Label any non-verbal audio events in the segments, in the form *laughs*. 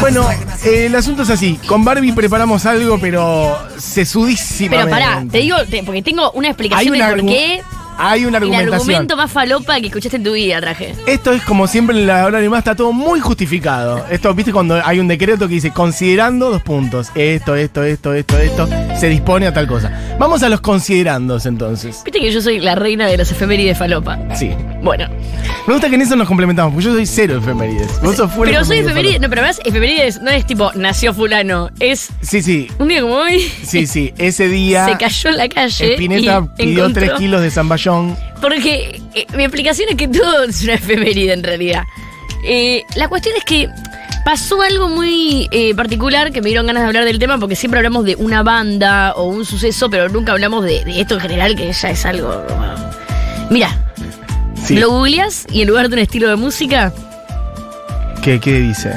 Bueno, eh, el asunto es así. Con Barbie preparamos algo, pero sesudísimamente. Pero pará, te digo, te- porque tengo una Hay explicación de por argu- qué Hay una el argumentación. argumento más falopa que escuchaste en tu vida traje. Esto es como siempre en la hora animada, está todo muy justificado. Esto, viste, cuando hay un decreto que dice, considerando dos puntos, esto, esto, esto, esto, esto, se dispone a tal cosa. Vamos a los considerandos entonces. Viste que yo soy la reina de las efemérides falopa. Sí. Bueno, Me gusta que en eso nos complementamos, porque yo soy cero efemérides. Vos sos full pero soy efemérides, efeméride. No, pero además, efemérides no es tipo nació fulano. Es Sí, sí. un día como hoy. Sí, sí. Ese día *laughs* Se cayó en la calle. Spinetta y pidió encontró- 3 kilos de zamballón. Porque eh, mi explicación es que todo *laughs* es una efeméride en realidad. Eh, la cuestión es que pasó algo muy eh, particular que me dieron ganas de hablar del tema porque siempre hablamos de una banda o un suceso, pero nunca hablamos de, de esto en general que ya es algo... Mira, Sí. lo googleás y en lugar de un estilo de música ¿Qué, ¿Qué dice?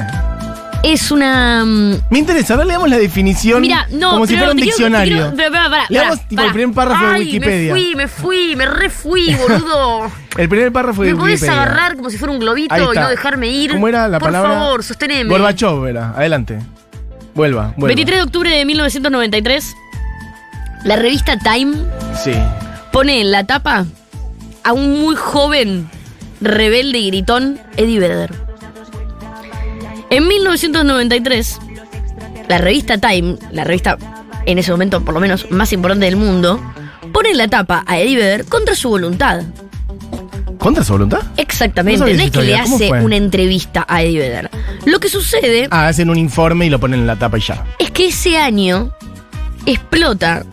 Es una... mm, Me interesa, a ver, leamos la definición. Mira, no, Como si pero fuera un diccionario. quiero- pero, pará, pará, Leamos, pará, tipo, el primer párrafo de Wikipedia. Me fui, me fui, me refui, *laughs* boludo. El primer párrafo de ¿Me podés Wikipedia. agarrar como si fuera un globito y no dejarme ir? ¿Cómo era la Por palabra? favor, sosteneme. Gorbachov era. Adelante. Vuelva, vuelva. 23 de octubre de 1993, la revista Time Sí. pone en la tapa a un muy joven, rebelde y gritón Eddie Vedder. En 1993, la revista Time, la revista en ese momento por lo menos más importante del mundo, pone en la tapa a Eddie Vedder contra su voluntad. ¿Contra su voluntad? Exactamente, No es que le historia, ¿cómo hace fue? una entrevista a Eddie Vedder. Lo que sucede Ah, hacen un informe y lo ponen en la tapa y ya. es que ese año explota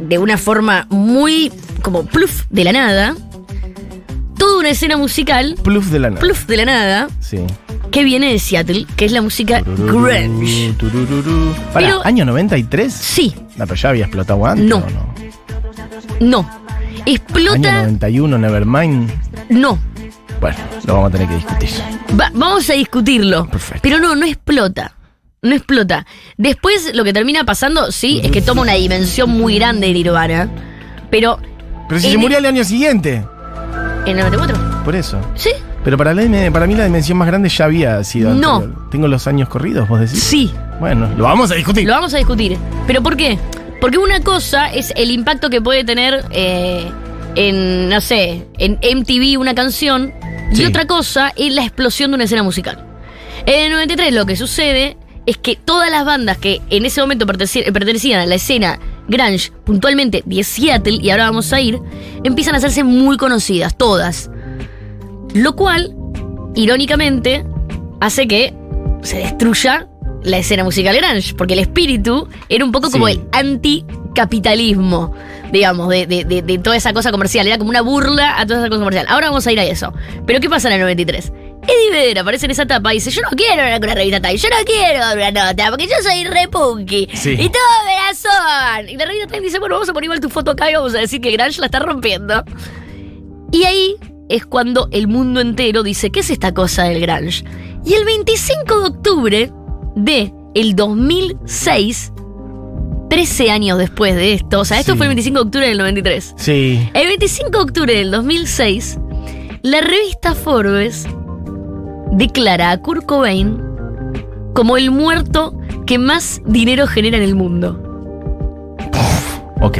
de una forma muy como pluf de la nada toda una escena musical Plus de la nada. pluf de la nada Sí. Que viene de Seattle, que es la música grunge. Pará, Pero- ¿año 93? Sí, No, pero ya había explotado antes. No. ¿o no? no. Año Explota, 91, Nevermind. no. Bueno, lo vamos a tener que discutir. Va- vamos a discutirlo. Perfecto. Pero no, no explota. No explota. Después lo que termina pasando, sí, es que toma una dimensión muy grande de Nirvana. Pero Pero si se el- murió al año siguiente. en el 94, Por eso. sí, Pero para, la- para mí la dimensión más grande ya había sido No. anterior. Tengo los años corridos, vos decís. sí. Bueno, lo vamos a discutir. Lo vamos a discutir. ¿Pero por qué? Porque una cosa es el impacto que puede tener eh, en, no sé, en MTV una canción. Y otra cosa es la explosión de una escena musical. En el 93 lo que sucede es que todas las bandas que en ese momento pertenecían a la escena grunge, puntualmente de Seattle, y ahora vamos a ir, empiezan a hacerse muy conocidas, todas. Lo cual, irónicamente, hace que se destruya la escena musical grunge, porque el espíritu era un poco como el anticapitalismo, digamos, de, de- de- de toda esa cosa comercial, era como una burla a toda esa cosa comercial. Ahora vamos a ir a eso. Pero ¿qué pasa en el 93? Eddie Vedder aparece en esa etapa y dice, yo no quiero una, una revista Time, yo no quiero una nota, porque yo soy re punky. Sí. Y todos me la son. Y la revista Time dice, bueno, vamos a poner igual tu foto acá y vamos a decir que Grunge la está rompiendo. Y ahí es cuando el mundo entero dice, ¿qué es esta cosa del grunge? Y el 25 de octubre de el 2006, 13 años después de esto, o sea, esto Sí. fue el 25 de octubre del 93. Sí. El 25 de octubre del 2006, la revista Forbes declara a Kurt Cobain como el muerto que más dinero genera en el mundo. Ok.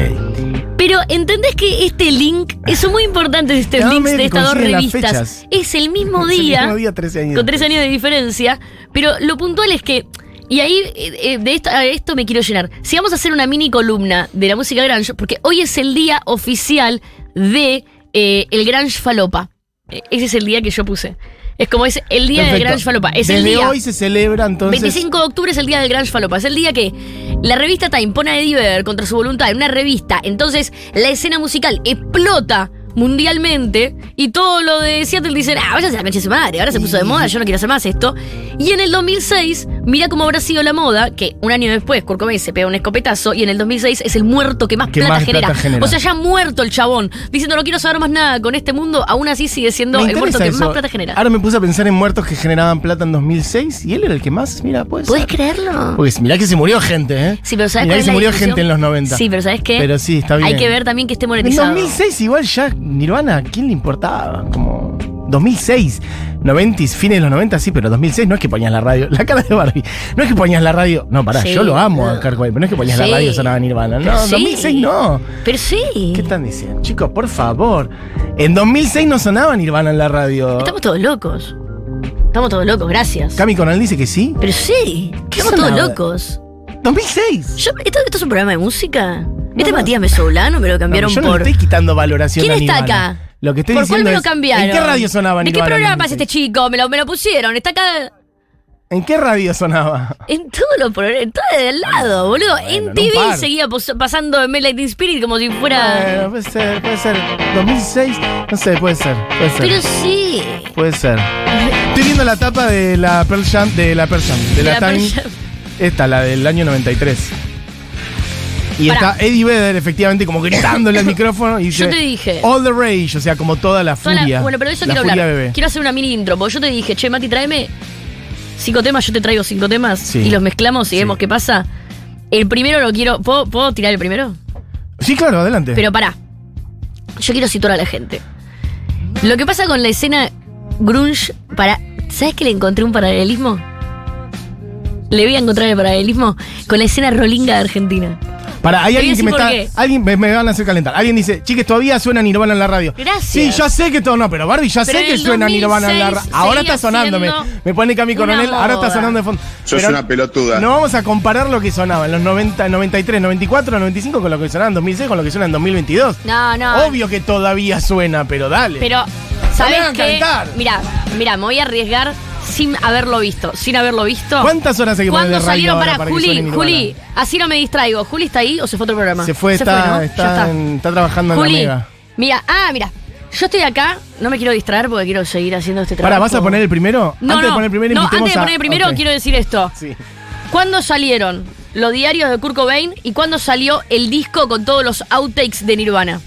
Pero ¿entendés que este link, eso muy importante estos No, links me de estas dos revistas, es el mismo *laughs* Es el día, mismo día, 13 años. con tres años de diferencia, pero lo puntual es que, y ahí eh, eh, de esto, a esto me quiero llenar, si vamos a hacer una mini columna de la música grunge, porque hoy es el día oficial de eh, el grunge falopa, Eh, ese es el día que yo puse, es como es el día del grunge falopa, es Desde el día... hoy se celebra entonces. 25 de octubre es el día del Grunge Falopa. Es el día que la revista Time pone a Eddie Vedder contra su voluntad en una revista. Entonces la escena musical explota mundialmente y todo lo de Seattle dicen, ah, vaya a la su madre, ahora se puso de moda, yo no quiero hacer más esto. Y en el 2006, mira cómo habrá sido la moda, que un año después Kurt Cobain se pega un escopetazo y en el 2006 es el muerto que más, Que plata, más genera. plata genera. O sea, ya muerto el chabón, diciendo no quiero saber más nada con este mundo, aún así sigue siendo el muerto que eso. más plata genera. Ahora me puse a pensar en muertos que generaban plata en 2006 y él era el que más, mira, pues. ¿Puedes creerlo? Pues mirá que se murió gente, ¿eh? Sí, pero ¿sabes Mirá que se murió gente en los 90. Sí, pero ¿sabes qué? Pero sí, está bien. Hay que ver también que esté En monetizado. 2006 igual ya Nirvana, ¿a quién le importaba? Como... 2006, 90, fines de los 90, sí, pero 2006 no es que ponías la radio. La cara de Barbie. No es que ponías la radio. No, pará, Sí, yo lo amo no. a Kurt Cobain, pero no es que ponías Sí. la radio y sonaba Nirvana. No, sí. 2006 no. Pero sí. ¿Qué están diciendo? Chicos, por favor. En 2006 no sonaba Nirvana en la radio. Estamos todos locos. Estamos todos locos, gracias. Cami Conal dice que sí. Pero sí, ¿Qué estamos todos locos. 2006. Yo- ¿esto, esto es un programa de música? ¿Este no. Matías Mesoulano me lo cambiaron No, yo no por. estoy quitando valoración ¿Quién está Nirvana. acá? Lo que estoy ¿Por cuál me lo es, cambiaron? ¿En qué radio sonaba ¿De qué Nirvana? en programa pasa 2006? este chico? Me lo, me lo pusieron. Está acá. ¿En qué radio sonaba? En todos los programas, en todo el lado, boludo. en TV seguía pasando Melody Spirit como si fuera. Bueno, puede ser, puede ser. 2006, no sé, puede ser, puede ser. Pero sí. Puede ser. Estoy viendo la tapa de la Pearl Jam, de la Pearl Jam, de la, La Time. Esta, la del año 93. Y Pará. está Eddie Vedder, efectivamente, como gritándole al *laughs* micrófono y dice... Yo te dije. All the rage, o sea, como toda la Toda la- furia. bueno, pero de eso la quiero furia hablar. bebé. Quiero hacer una mini intro, porque yo te dije, che, Mati, tráeme cinco temas, yo te traigo cinco temas Sí. y los mezclamos y Sí. vemos qué pasa. El primero lo quiero. ¿Puedo, puedo tirar el primero? Sí, claro, adelante. Pero pará. Yo quiero situar a la gente. Lo que pasa con la escena grunge para. ¿Sabes que le encontré un paralelismo? Le voy a encontrar el paralelismo con la escena rolinga de Argentina. Para, hay alguien que me está. qué. Alguien me, me van a hacer calentar. Alguien dice, chiques, todavía suena Nirvana en la radio. Gracias. Sí, ya sé que todo no, pero Barbie, ya Pero sé que suena Nirvana en la 2006 radio. Ahora está sonando, me, pone Cami Coronel, ahora está sonando de fondo. Sos Pero una pelotuda. No vamos a comparar lo que sonaba en los 90, 93, 94, 95 con lo que sonaba en 2006 con lo que suena en 2022. No, no. Obvio que todavía suena, pero dale. Pero, ¿sabes qué? Mira, mira, me voy a arriesgar sin haberlo visto. Sin haberlo visto. ¿Cuántas horas hay que ¿Cuándo salieron para, para Juli? Juli, así no me distraigo. ¿Juli está ahí o se fue a otro programa? Se fue, está, ¿no? está, en- está trabajando en la mega. mira, ah, mira. Yo estoy acá, no me quiero distraer porque quiero seguir haciendo este trabajo. Para, ¿vas a poner el primero? No, antes no, de poner el primero, no, antes de poner el primero quiero decir esto. Sí. ¿Cuándo salieron los diarios de Kurt Cobain y cuándo salió el disco con todos los outtakes de Nirvana?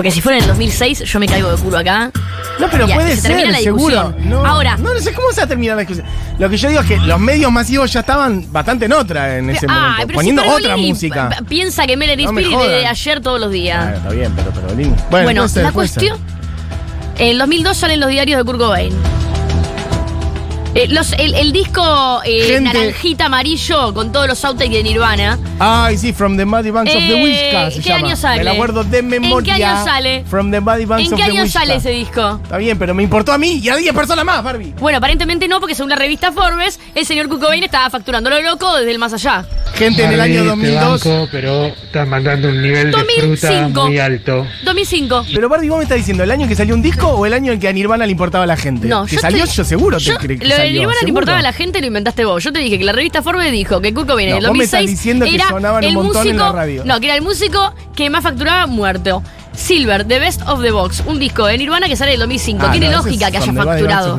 Porque si fuera en el 2006, yo me caigo de culo acá. No, pero Ya, puede se ser, termina la seguro. discusión. No, Ahora. No, no sé cómo se va a terminar la discusión. Lo que yo digo es que los medios masivos ya estaban bastante en otra en ese Ah, momento. Poniendo si otra música. Piensa que Melody No me Spirit de jodan. ayer todos los días. Ah, está bien, pero, pero Lini. Bueno, Bueno, ser, la cuestión. En el 2002 salen los diarios de Kurt Cobain. Eh, los- el, el disco eh, Gente- naranjita amarillo con todos los outtakes de Nirvana. Ay, sí, From the Muddy Banks of the Eh, Whiskas ¿qué llama. año sale? Me acuerdo de memoria. ¿En qué año sale? From the Muddy Banks ¿En qué año sale ese disco? Está bien, pero me importó a mí y a 10 personas más, Barbie. Bueno, aparentemente no, porque según la revista Forbes, el señor Kurt Cobain estaba facturando lo loco desde el más allá. Gente en el año te 2002. banco, pero estás mandando un nivel de 2005. fruta muy alto. 2005. Pero Barbie, vos me estás diciendo, ¿el año que salió un disco o el año en que a Nirvana le importaba a la gente? No, que yo salió, te- yo seguro te yo- cre- que Lo de Nirvana seguro. importaba a la gente, lo inventaste vos. Yo te dije que la revista Forbes dijo que Kurt Cobain en el vos me estás 2006 diciendo que era el músico. No, que era el músico que más facturaba muerto. Silver, The Best of the Box, un disco de Nirvana que sale en el 2005. Ah, Tiene lógica que haya facturado.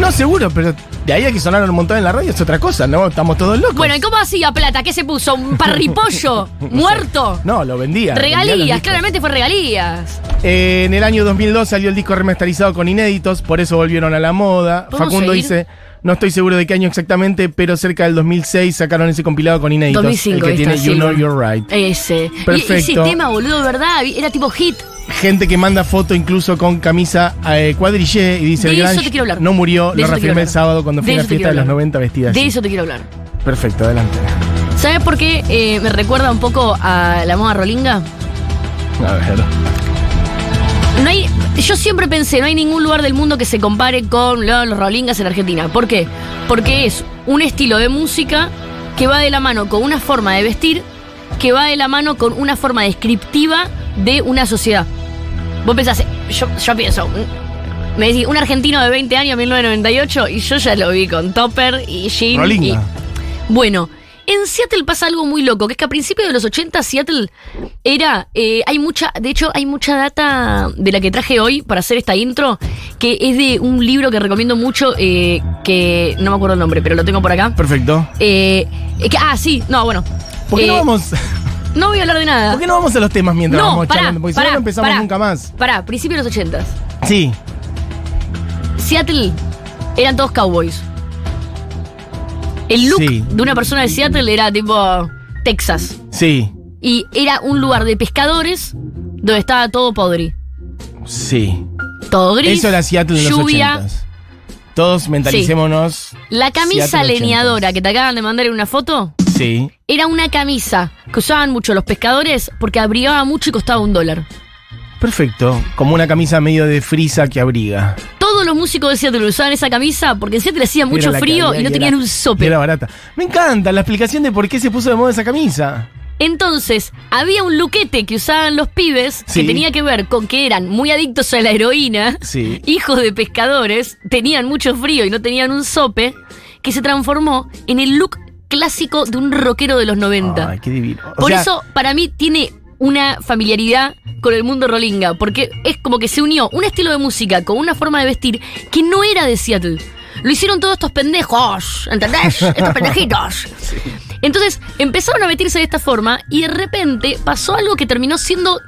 No, seguro, pero de ahí a que sonaron un montón en la radio es otra cosa, ¿no? Estamos todos locos. Bueno, ¿y cómo hacía plata? ¿Qué se puso? ¿Un parripollo? *laughs* ¿Muerto? No, lo vendía. Regalías, claramente fue regalías. Eh, en el año 2002 salió el disco remasterizado con inéditos, por eso volvieron a la moda. ¿Podemos Facundo seguir? dice, no estoy seguro de qué año exactamente, pero cerca del 2006 sacaron ese compilado con inéditos. 2005, el que tiene You Know. You're Right. Ese. Y Perfecto. ese tema, boludo, ¿verdad? Era tipo hit. Gente que manda foto incluso con camisa eh, cuadrillé y dice De el eso te quiero hablar. no murió, De lo reafirmé el sábado cuando fui a la fiesta de los hablar. 90 vestida De así. eso te quiero hablar. Perfecto, adelante. ¿Sabes por qué eh, me recuerda un poco a la moda rolinga? A ver. No hay, yo siempre pensé, no hay ningún lugar del mundo que se compare con lo- los rolingas en Argentina. ¿Por qué? Porque es un estilo de música que va de la mano con una forma de vestir, que va de la mano con una forma descriptiva de una sociedad. Vos pensás, yo, yo pienso, un- me decís, un argentino de 20 años, 1998, y yo ya lo vi con Topper y. Rolinga. y- bueno, en Seattle pasa algo muy loco, que es que a principios de los 80 Seattle era, eh, hay mucha, de hecho hay mucha data de la que traje hoy para hacer esta intro, que es de un libro que recomiendo mucho, eh, que no me acuerdo el nombre, pero lo tengo por acá. Perfecto. Eh, eh, que- ah, sí, no, bueno. ¿Por qué Eh, no vamos? No voy a hablar de nada. ¿Por qué no vamos a los temas mientras no, vamos pará, charlando? Porque si no, no empezamos pará. nunca más. Pará, principios de los 80 Sí. Seattle eran todos cowboys. El look Sí. de una persona de Seattle era tipo Texas. Sí. Y era un lugar de pescadores donde estaba todo podri. Sí. Todo gris. Eso era Seattle en los lluvia. 80 Todos mentalicémonos. La camisa Seattle 80s. leñadora que te acaban de mandar en una foto Sí. era una camisa que usaban mucho los pescadores porque abrigaba mucho y costaba un dólar. Perfecto. Como una camisa medio de frisa que abriga. Todos los músicos de Seattle usaban esa camisa porque en Seattle hacía mucho frío y no tenían era- un sope. Era barata. Me encanta la explicación de por qué se puso de moda esa camisa. Entonces, había un luquete que usaban los pibes Sí. que tenía que ver con que eran muy adictos a la heroína, Sí. hijos de pescadores, tenían mucho frío y no tenían un sope, que se transformó en el look clásico de un rockero de los 90. Ay, qué divino. O Por sea, eso, para mí, tiene una familiaridad con el mundo rolinga, porque es como que se unió un estilo de música con una forma de vestir que no era de Seattle. Lo hicieron todos estos pendejos, ¿entendés? *laughs* Estos pendejitos. Entonces empezaron a vestirse de esta forma y de repente pasó algo que terminó siendo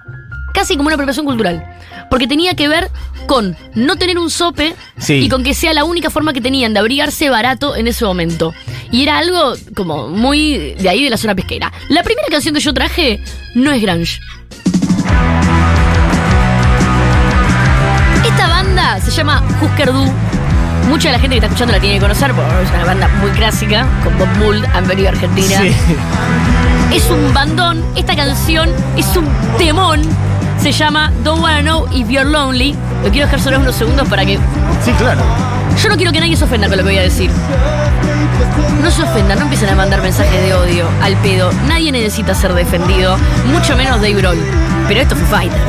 casi como una apropiación cultural. Porque tenía que ver con no tener un sope Sí. y con que sea la única forma que tenían de abrigarse barato en ese momento. Y era algo como muy de ahí de la zona pesquera. La primera canción que yo traje no es grunge. Esta banda se llama Husker Du. Mucha de la gente que está escuchando la tiene que conocer porque es una banda muy clásica, con Bob Mould, han venido a Argentina. Sí. Es un bandón, esta canción es un temón. Se llama Don't Wanna Know If You're Lonely. Lo quiero dejar solo unos segundos para que. Sí, claro. Yo no quiero que nadie se ofenda con lo que voy a decir. No se ofendan, no empiecen a mandar mensajes de odio al pedo. Nadie necesita ser defendido, mucho menos Dave Grohl. Pero esto fue Fighters.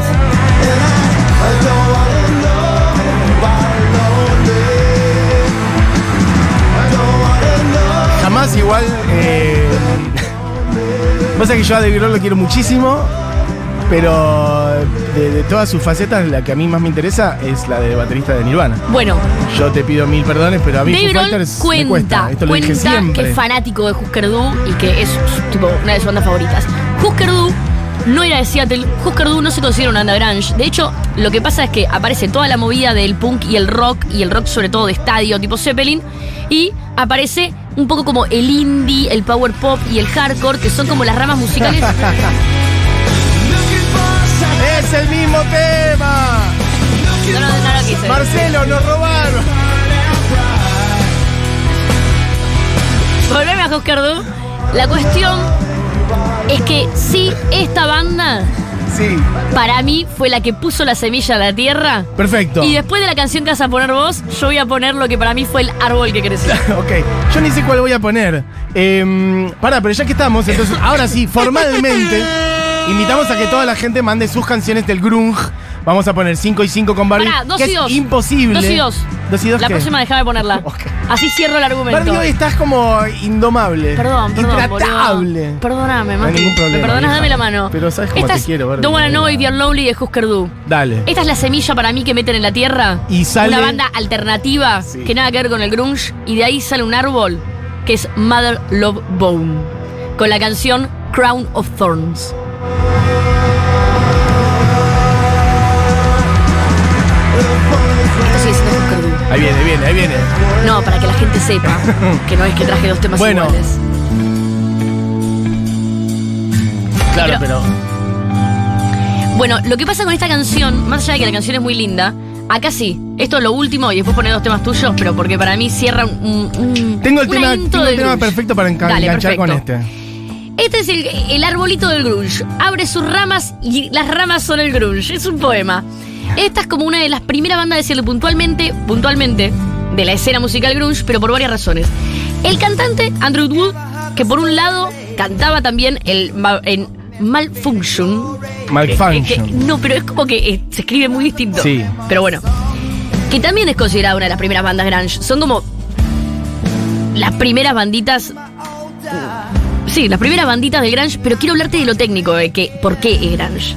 Jamás igual. Eh, *laughs* pasa que yo a David Grohl lo quiero muchísimo. Pero de, de todas sus facetas, la que a mí más me interesa es la de baterista de Nirvana. Bueno, Yo te pido mil perdones, pero a mí Dave Foo Fighters me cuenta, cuesta. Esto lo dije cuenta siempre. que es fanático de Husker Du y que es tipo una de sus bandas favoritas. Husker Du no era de Seattle, Husker Du no se considera una banda grunge. De hecho, lo que pasa es que aparece toda la movida del punk y el rock, y el rock sobre todo de estadio tipo Zeppelin, y aparece un poco como el indie, el power pop y el hardcore, que son como las ramas musicales. *laughs* ¡Es el mismo tema! No, no, no, no quise. Marcelo, nos robaron. Volveme a Husker Du. La cuestión es que sí, esta banda Sí, para mí fue la que puso la semilla a la tierra. perfecto. Y después de la canción que vas a poner vos, yo voy a poner lo que para mí fue el árbol que creció. *laughs* Ok, yo ni sé cuál voy a poner. Eh, pará, pero ya que estamos, entonces, ahora sí, formalmente, invitamos a que toda la gente mande sus canciones del grunge. Vamos a poner 5 y 5 con Barbie. Pará, dos que y es dos. imposible. Dos y dos. Dos y dos La qué? próxima déjame ponerla. Ok. Así cierro el argumento. Barbie, hoy estás como indomable. Perdón, perdón. Intratable. boludo. Perdóname, No hay Mati. ningún problema, ¿Me perdonas? Dame la mano. Pero sabes cómo Esta te es quiero, Barbie. Don't Wanna Know If You're Lonely de Husker Du. Dale. Esta es la semilla para mí que meten en la tierra. Y sale- Una banda alternativa Sí. que nada que ver con el grunge. Y de ahí sale un árbol que es Mother Love Bone. Con la canción Crown of Thorns. Viene, ahí viene. No, para que la gente sepa *laughs* que no es que traje dos temas Bueno. iguales. Claro, Pero- pero. Bueno, lo que pasa con esta canción, más allá de que la canción es muy linda, acá sí, esto es lo último y después poner dos temas tuyos, pero porque para mí cierra un. un- Tengo el tema, tengo el tema perfecto para Dale, enganchar con este. Este es el, el arbolito del grunge. Abre sus ramas y las ramas son el grunge. Es un poema. Esta es como una de las primeras bandas de decirle puntualmente, puntualmente, de la escena musical grunge, pero por varias razones. El cantante Andrew Wood, que por un lado cantaba también el en Malfunction. Malfunction. que- que- no, pero es como que eh, se escribe muy distinto. Sí. Pero bueno. Que también es considerada una de las primeras bandas grunge. Son como las primeras banditas Sí, las primeras banditas del grunge, pero quiero hablarte de lo técnico, de que por qué es grunge.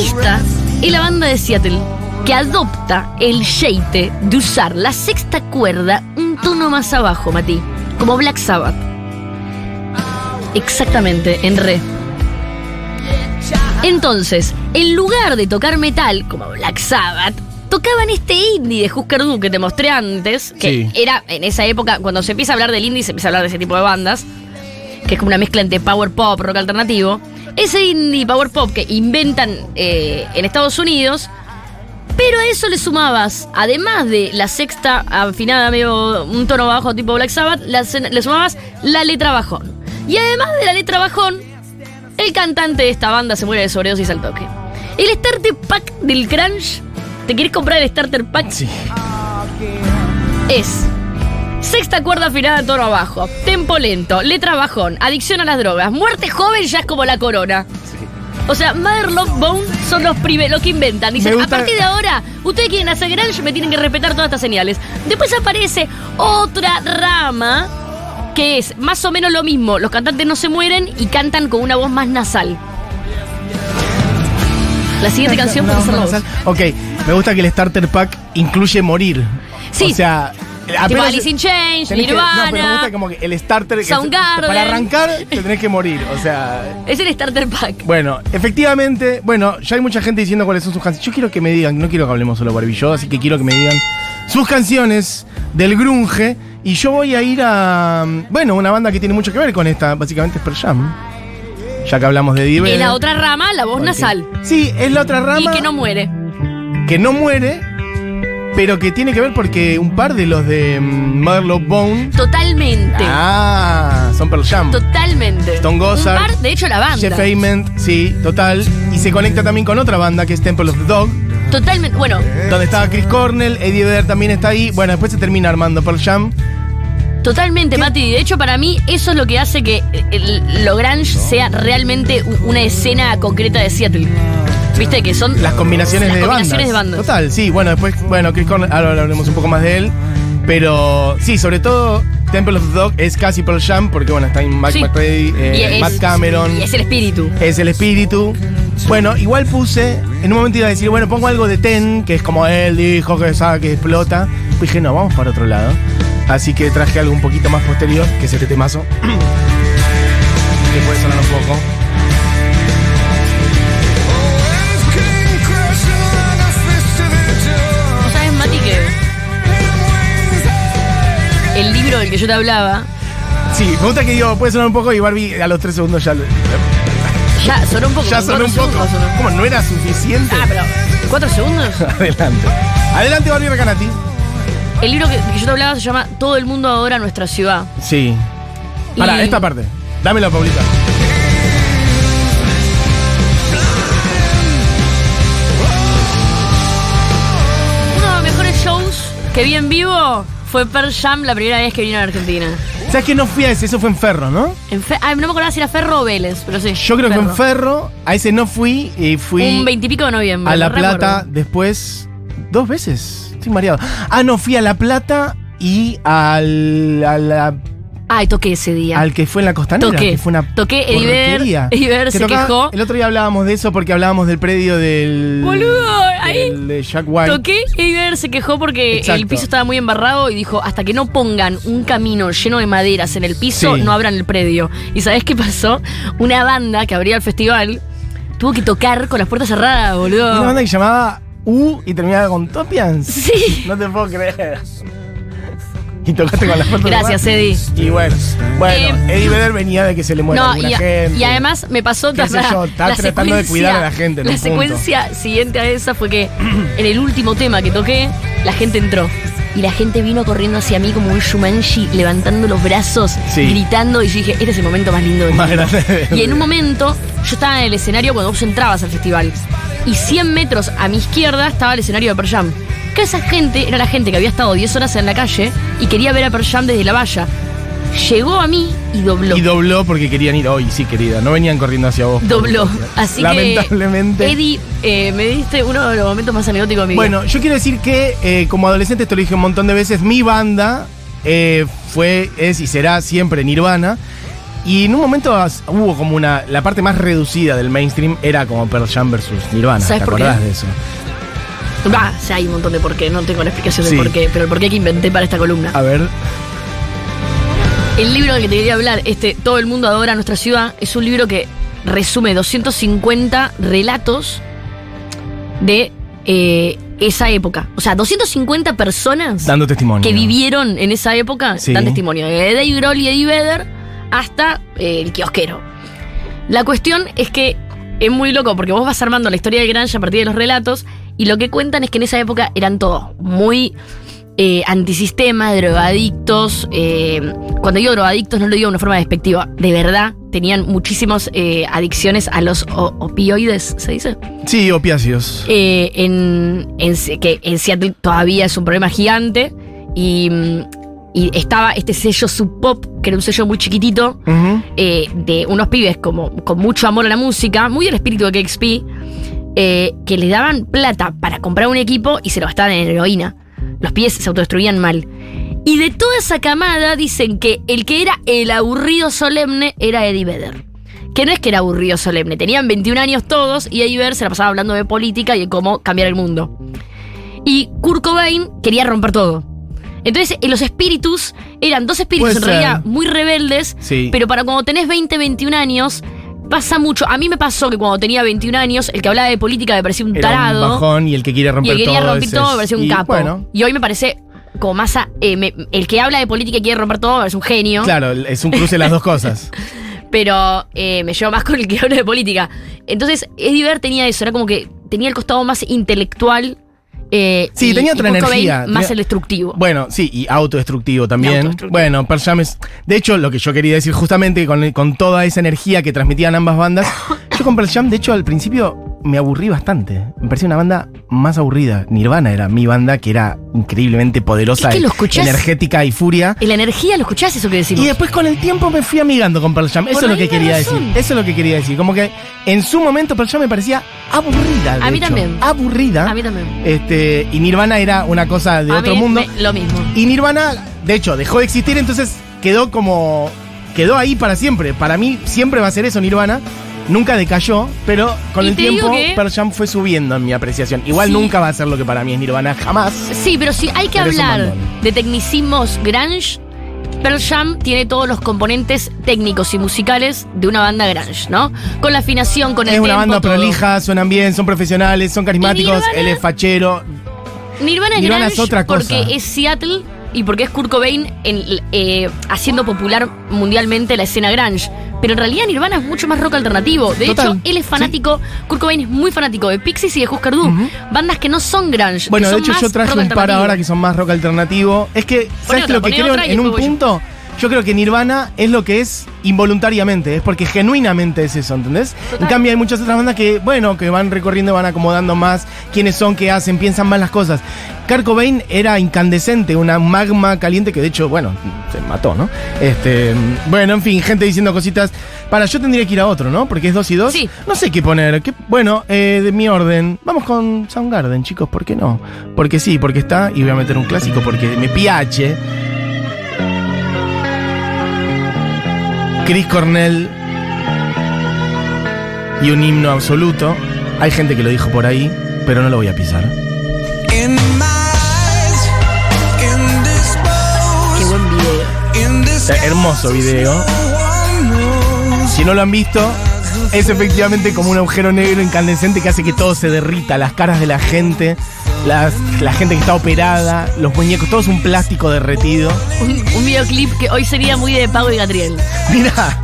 Esta es la banda de Seattle que adopta el sheite de usar la sexta cuerda un tono más abajo, Mati, como Black Sabbath. Exactamente, en re. Entonces, en lugar de tocar metal como Black Sabbath, tocaban este indie de Husker Du que te mostré antes, que Sí. era en esa época, cuando se empieza a hablar del indie, se empieza a hablar de ese tipo de bandas, que es como una mezcla entre power pop, rock alternativo, ese indie power pop que inventan eh, en Estados Unidos, pero a eso le sumabas, además de la sexta afinada, medio un tono bajo tipo Black Sabbath, la- le sumabas la letra bajón. Y además de la letra bajón, el cantante de esta banda se muere de sobredosis al toque. El starter pack del Crunch, ¿te querés comprar el starter pack? Sí. Es sexta cuerda afinada tono abajo, tempo lento, letra bajón, adicción a las drogas, muerte joven ya es como la corona. O sea, Mother Love Bone son los primeros, los que inventan. Dicen, a partir de ahora, ustedes quieren hacer grunge, me tienen que respetar todas estas señales. Después aparece otra rama que es más o menos lo mismo. Los cantantes no se mueren y cantan con una voz más nasal. La siguiente *laughs* canción puede ser la voz. Ok, me gusta que el starter pack incluye morir. Sí. O sea, Tipo apenas- Alice in Chains, tenés que- Nirvana. no, pero me gusta como que el starter. que- Soundgarden. para arrancar, te tenés que morir. O sea. Es el starter pack. Bueno, efectivamente, bueno, ya hay mucha gente diciendo cuáles son sus canciones. Yo quiero que me digan, no quiero que hablemos solo Barbie y yo, así que quiero que me digan sus canciones del grunge. Y yo voy a ir a, bueno, una banda que tiene mucho que ver con esta, básicamente es Pearl Jam. Ya que hablamos de Diver. Es la otra rama, la voz nasal. Sí, es la otra rama Y que no muere. que no muere, pero que tiene que ver porque un par de los de mm, Mother Love Bone. Totalmente. Ah, son Pearl Jam. Totalmente. Stone Gossard, Un par, de hecho, la banda. Jeff Ament, sí, total. Y se conecta también con otra banda que es Temple of the Dog, Totalmente. Bueno, donde estaba Chris Cornell, Eddie Vedder también está ahí. Bueno, después se termina armando Pearl Jam. Totalmente, Mati. De hecho, para mí, eso es lo que hace que el- lo grunge sea realmente una escena concreta de Seattle. Viste que son Las combinaciones, las de, combinaciones de bandas. Total, sí. Bueno, después, bueno, Chris Cornell, ahora hablaremos un poco más de él. Pero sí, sobre todo Temple of the Dog es casi Pearl Jam porque, bueno, está en Mac Sí. McRae, eh, es- Matt Cameron. Y es el espíritu. es el espíritu. Bueno, igual puse, en un momento iba a decir, bueno, pongo algo de Ten, que es como él dijo que sabe que explota. Pues dije, no, vamos para otro lado. Así que traje algo un poquito más posterior, que es este temazo. *clears throat* que puede sonar un poco. ¿No sabes, Mati, que el libro del que yo te hablaba Sí, me gusta que digo, puede sonar un poco y Barbie a los tres segundos ya, lo- ya sonó un poco? ya sonó un poco. sonó. ¿Cómo no era suficiente? Ah, pero ¿cuatro segundos? *laughs* Adelante. Adelante, Barbie Recanati. El libro que, que yo te hablaba se llama Todo el mundo adora nuestra ciudad. Sí. Para, Y- esta parte. Dámela, Paulita. Uno de los mejores shows que vi en vivo fue Pearl Jam la primera vez que vino a Argentina. ¿Sabes que no fui a ese? Eso fue en Ferro, ¿no? En Fe- Ay, no me acordaba si era Ferro o Vélez, pero sí. Yo creo que en Ferro, a ese no fui y fui Un veintipico de noviembre. a La Plata recuerdo. después dos veces. Estoy mareado. Ah, no, fui a La Plata y al, a la- Ay, toqué ese día. al que fue en la costanera. Toqué. Que fue una Toqué, Vedder *laughs* Que se quejó. El otro día hablábamos de eso porque hablábamos del predio del. Boludo, ahí del de Jack White. Toqué y Ver se quejó porque Exacto. el piso estaba muy embarrado y dijo, hasta que no pongan un camino lleno de maderas en el piso, Sí. no abran el predio. ¿Y sabes qué pasó? Una banda que abría el festival tuvo que tocar con las puertas cerradas, boludo. Una banda que llamaba U y terminaba con Topians. Sí. *laughs* No te puedo creer. Y tocaste con las puertas Gracias. Eddie. Y bueno, bueno, Eh, Eddie Vedder venía de que se le muera No, alguna y, a- gente. y además me pasó Qué sé yo, la tratando de cuidar a la gente en La un punto. secuencia siguiente a esa fue que en el último tema que toqué, la gente entró. Y la gente vino corriendo hacia mí como un Shumanji, levantando los brazos, Sí. gritando. Y yo dije, este es el momento más lindo del Más grande Y en un momento, yo estaba en el escenario cuando vos entrabas al festival. Y 100 metros a mi izquierda estaba el escenario de Pearl Jam. Que esa gente era la gente que había estado 10 horas en la calle y quería ver a Pearl Jam desde la valla. Llegó a mí y dobló. Y dobló porque querían ir hoy, sí, querida. No venían corriendo hacia vos. por dobló. Así Lamentablemente. que, Eddie, eh, me diste uno de los momentos más anecdóticos de mi vida. Bueno, yo quiero decir que eh, como adolescente, esto lo dije un montón de veces, mi banda eh, fue, es y será siempre Nirvana. Y en un momento hubo como una. La parte más reducida del mainstream era como Pearl Jam versus Nirvana. ¿Te ¿Sabes por qué? acordás de eso? Va, o sea, hay un montón de por qué, no tengo la explicación Sí. del por qué, pero el por qué que inventé para esta columna. A ver. El libro del que te quería hablar, este Todo el mundo adora nuestra ciudad, es un libro que resume 250 relatos de eh, esa época. O sea, 250 personas Dando testimonio. que vivieron en esa época Sí. dan testimonio. De Dave Grohl y Eddie Vedder hasta eh, el kiosquero. La cuestión es que es muy loco porque vos vas armando la historia del Grunge a partir de los relatos y lo que cuentan es que en esa época eran todos muy eh, antisistema, drogadictos. eh, cuando digo drogadictos no lo digo de una forma despectiva, de verdad tenían muchísimas adicciones a los opioides, ¿se dice? Sí, opiáceos. Eh, en, en Se- que en Seattle todavía es un problema gigante y, mm, y estaba este sello Sub Pop, que era un sello muy chiquitito, eh, de unos pibes como, con mucho amor a la música, muy el espíritu de KXP, eh, que le daban plata para comprar un equipo y se lo gastaban en heroína. Los pibes se autodestruían mal. Y de toda esa camada dicen que el que era el aburrido solemne era Eddie Vedder. Que no es que era aburrido solemne, tenían 21 años todos y Eddie Vedder se la pasaba hablando de política y de cómo cambiar el mundo. Y Kurt Cobain quería romper todo. Entonces, eh, los espíritus eran dos espíritus Puede en ser. realidad muy rebeldes, Sí. pero para cuando tenés 20, 21 años, pasa mucho. A mí me pasó que cuando tenía 21 años, el que hablaba de política me parecía un Era un tarado. bajón y el que quiere y romper el que quería todo. romper ese todo es- me parecía un y capo. Bueno, Y hoy me parece como más. a- eh, me- el que habla de política y quiere romper todo me parece un genio. claro, es un cruce de las dos cosas. *laughs* Pero eh, me llevo más con el que habla de política. Entonces, Eddie Vedder tenía eso, era como que tenía el costado más intelectual. Eh, Sí, y- tenía otra energía. Más el destructivo. Bueno, sí, y autodestructivo también. autodestructivo. Bueno, Pearl Jam es. De hecho, lo que yo quería decir justamente con, con toda esa energía que transmitían ambas bandas, yo con Pearl Jam, de hecho, al principio me aburrí bastante. Me parecía una banda más aburrida. Nirvana era mi banda, que era increíblemente poderosa, Es que lo escuchás- energética y furia. En la energía, ¿lo escuchás eso que decimos? Y después con el tiempo me fui amigando con Pearl Jam. Eso Por es lo que quería razón. decir. Eso es lo que quería decir. Como que en su momento Pearl Jam me parecía aburrida. A mí hecho. también. Aburrida. A mí también. Este, y Nirvana era una cosa de A otro mí mundo. me- lo mismo. Y Nirvana, de hecho, dejó de existir, entonces quedó como. quedó ahí para siempre. Para mí siempre va a ser eso, Nirvana. Nunca decayó, pero con Y el te digo tiempo que- Pearl Jam fue subiendo en mi apreciación. Igual Sí. nunca va a ser lo que para mí es Nirvana, jamás. Sí, pero si hay que Pero es un hablar bandón. de tecnicismos grunge, Pearl Jam tiene todos los componentes técnicos y musicales de una banda grunge, ¿no? Con la afinación, con el Es una tempo, banda todo. prolija, suenan bien, son profesionales, son carismáticos, Nirvana? él es fachero. Nirvana, es Nirvana grunge es otra cosa. porque es Seattle y porque es Kurt Cobain en- eh, haciendo popular mundialmente la escena grunge. Pero en realidad Nirvana es mucho más rock alternativo. De Total, hecho, él es fanático, Kurt Cobain es muy fanático de Pixies y de Husker Du. Bandas que no son grunge. Bueno, que de hecho yo traje un par ahora que son más rock alternativo. Es que, ¿sabes otra, lo que creo en un yo. Yo creo que Nirvana es lo que es involuntariamente, es porque genuinamente es eso, ¿entendés? Total. En cambio hay muchas otras bandas que, bueno, que van recorriendo, van acomodando más quiénes son, qué hacen, piensan más las cosas. Kurt Cobain era incandescente, una magma caliente que de hecho, bueno, se mató, ¿no? Este, bueno, en fin, gente diciendo cositas. Para, yo tendría que ir a otro, ¿no? Porque es dos y dos. Sí. No sé qué poner. ¿Qué- bueno, eh, de mi orden. Vamos con Soundgarden, chicos, ¿por qué no? Porque sí, porque está, y voy a meter un clásico porque me piace. Chris Cornell y un himno absoluto. Hay gente que lo dijo por ahí, pero no lo voy a pisar. Qué buen video. Hermoso video. Si no lo han visto, es efectivamente como un agujero negro incandescente que hace que todo se derrita, las caras de la gente, las- la gente que está operada, los muñecos, todo es un plástico derretido. Un, un videoclip que hoy sería muy de Pago y Gatriel. Mira,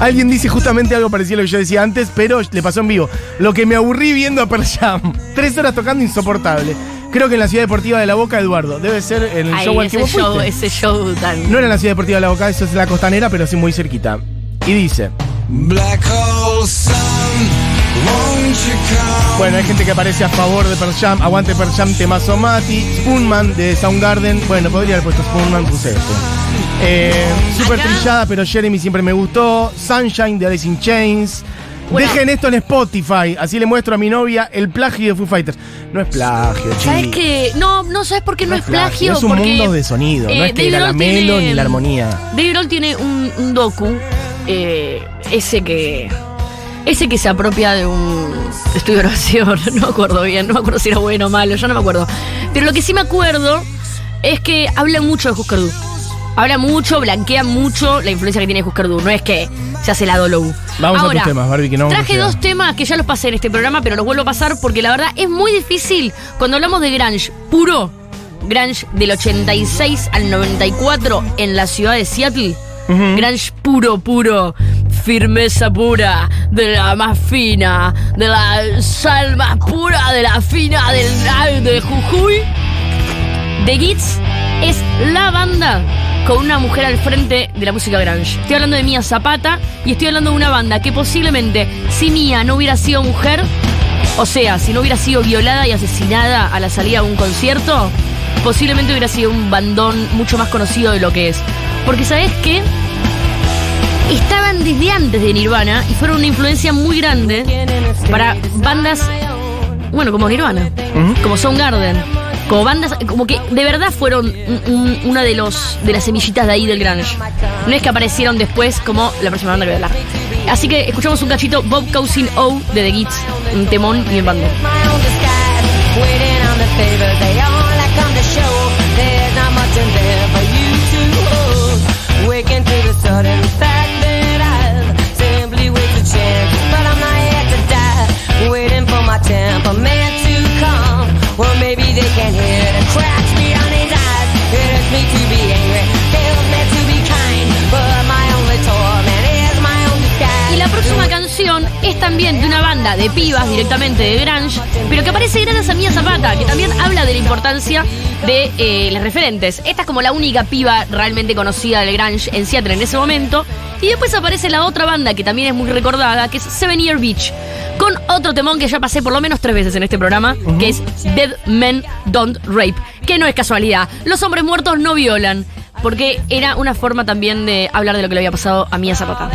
alguien dice justamente algo parecido a lo que yo decía antes, pero le pasó en vivo. Lo que me aburrí viendo a Pearl Jam. *laughs* Tres horas tocando insoportable. Creo que en la Ciudad Deportiva de La Boca, Eduardo. Debe ser en el Ay, show al que vos show, fuiste. ese show tan. No era en la Ciudad Deportiva de La Boca, eso es en la costanera, pero sí muy cerquita. Y dice... black hole Bueno, hay gente que aparece a favor de Pearl Jam. Aguante Pearl Jam, Temazo Mati. Spoonman de Soundgarden. Bueno, podría haber puesto Spoonman, puse esto. Eh, trillada, pero Jeremy siempre me gustó. Sunshine de Alice in Chains. Bueno. Dejen esto en Spotify. Así le muestro a mi novia el plagio de Foo Fighters. No es plagio, ¿Sabes chicos. qué? No, no sabes por qué no, es plagio. Es un porque, mundo de sonido. no eh, es que era la melo ni la armonía. Dave Grohl tiene un, un docu, eh, ese que. Ese que se apropia de un estudio de grabación, *laughs* no me acuerdo bien, no me acuerdo si era bueno o malo, yo no me acuerdo. Pero lo que sí me acuerdo es que habla mucho de Husker Du. Habla mucho, blanquea mucho la influencia que tiene Husker Du. No es que se hace la Dolou. Vamos a tus temas, Barbie, que no Traje dos temas que ya los pasé en este programa, pero los vuelvo a pasar porque la verdad es muy difícil cuando hablamos de grunge puro, grunge del 86 al 94 en la ciudad de Seattle. Grunge puro, puro, firmeza pura, de la más fina, de la sal más pura, de la fina del de Jujuy. The Gits es la banda con una mujer al frente de la música grunge. Estoy hablando de Mia Zapata y estoy hablando de una banda que posiblemente si Mia no hubiera sido mujer, o sea, si no hubiera sido violada y asesinada a la salida de un concierto, posiblemente hubiera sido un bandón mucho más conocido de lo que es. Porque sabes qué? Estaban desde antes de Nirvana y fueron una influencia muy grande para bandas, bueno, como Nirvana, como Soundgarden, como bandas, como que de verdad fueron un- un- una de los de las semillitas de ahí del grunge. No es que aparecieron después como la próxima banda que voy a hablar. Así que escuchamos un cachito Bob Cousin O de The Gits, un temón bien bando. come to show. Banda de pibas directamente de Grunge, pero que aparece gracias a Mia Zapata, que también habla de la importancia de eh, los referentes. Esta es como la única piba realmente conocida del Grunge en Seattle en ese momento. Y después aparece la otra banda que también es muy recordada, que es Seven Year Beach, con otro temón que ya pasé por lo menos tres veces en este programa, que es Dead Men Don't Rape, que no es casualidad. Los hombres muertos no violan, porque era una forma también de hablar de lo que le había pasado a Mia Zapata.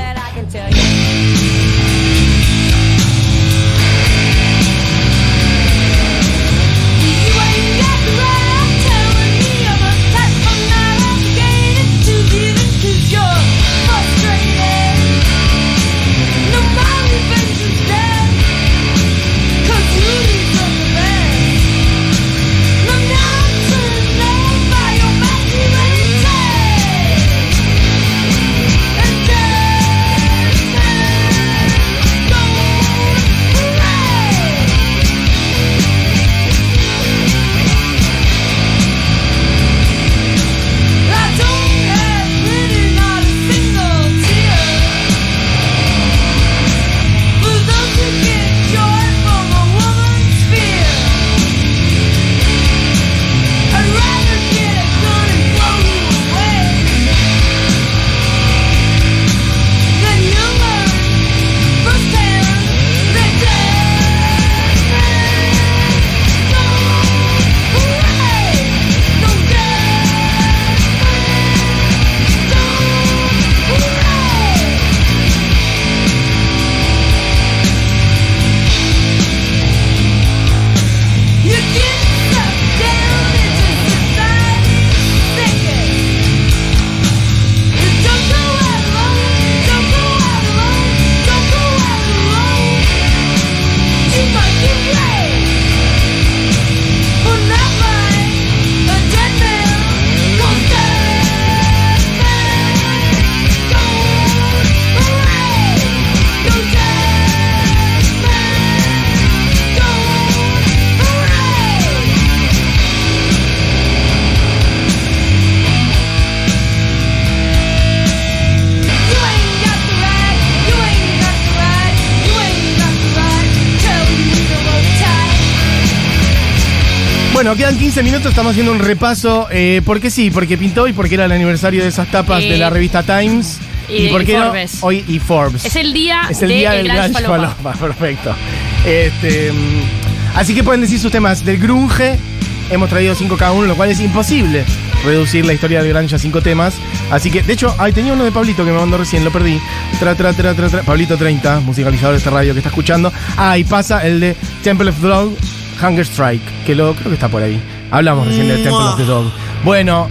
15 minutos, estamos haciendo un repaso. Eh, porque sí, porque pintó y porque era el aniversario de esas tapas Eh, de la revista Times. y- por y qué no, hoy y Forbes. Es el día, Es el de día el del Falopa. Falopa, *laughs* perfecto. Este, mm, así que pueden decir sus temas del grunge. Hemos traído 5 cada uno, lo cual es imposible reducir la historia del grunge a 5 temas. Así que, de hecho, ahí tenía uno de Pablito que me mandó recién, lo perdí. Tra, tra, tra, tra, tra. Pablito 30, musicalizador de esta radio que está escuchando. Ah, y pasa el de Temple of Dog, Hunger Strike, que lo creo que está por ahí. Hablamos recién del Temple of the Dog. Bueno,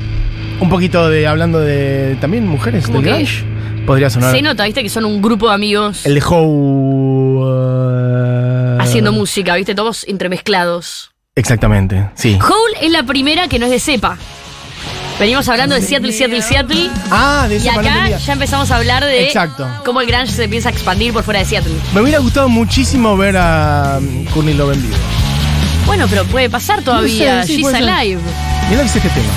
un poquito de hablando de también mujeres ¿Cómo del que? grunge. Podría sonar. Se nota, viste, que son un grupo de amigos El de How. haciendo música, viste, todos entremezclados. Exactamente, sí. Hole es la primera que no es de cepa. Venimos hablando de Seattle, Seattle, Seattle. Ah, de Y acá ya empezamos a hablar de Exacto. cómo el grunge se empieza a expandir por fuera de Seattle. Me hubiera gustado muchísimo ver a um, Courtney Love en vivo. Bueno, pero puede pasar todavía. No sé, sí, She's Alive. Que este tema.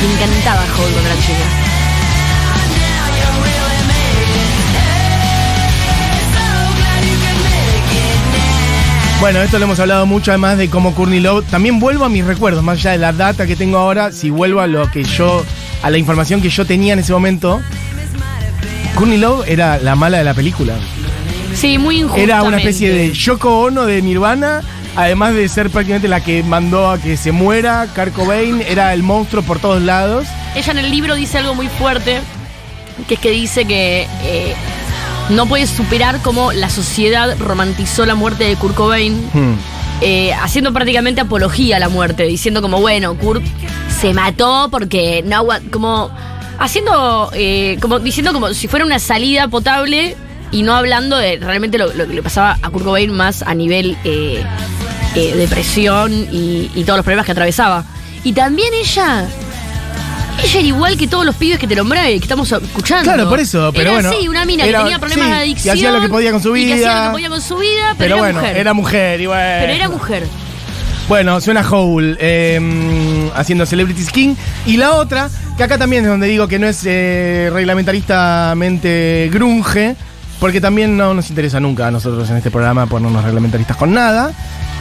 Me encantaba Hole cuando era chica. Bueno, esto lo hemos hablado mucho, además de cómo Courtney Love. También vuelvo a mis recuerdos, más allá de la data que tengo ahora, si vuelvo a lo que yo, a la información que yo tenía en ese momento. Courtney Love era la mala de la película. Sí, muy injusta. Era una especie de Yoko Ono de Nirvana además de ser prácticamente la que mandó a que se muera, Kurt Cobain, era el monstruo por todos lados. Ella en el libro dice algo muy fuerte, que es que dice que eh, no puede superar cómo la sociedad romantizó la muerte de Kurt Cobain, Hmm. eh, haciendo prácticamente apología a la muerte, diciendo como, bueno, Kurt se mató porque no como haciendo, eh, como diciendo como si fuera una salida potable y no hablando de realmente lo, lo que le pasaba a Kurt Cobain más a nivel eh, eh, depresión y, y todos los problemas que atravesaba. Y también ella ella era igual que todos los pibes que te nombré, que estamos escuchando. Claro, por eso, pero era bueno, así, una mina era- que tenía problemas sí, de y adicción. hacía lo que podía con su y que hacía vida. lo que podía con su vida, pero, Pero era bueno, mujer. era mujer y bueno. Pero era mujer. Bueno, suena Hole eh, haciendo Celebrities King. Y la otra, que acá también es donde digo que no es eh, reglamentaristamente grunge, porque también no nos interesa nunca a nosotros en este programa ponernos reglamentaristas con nada.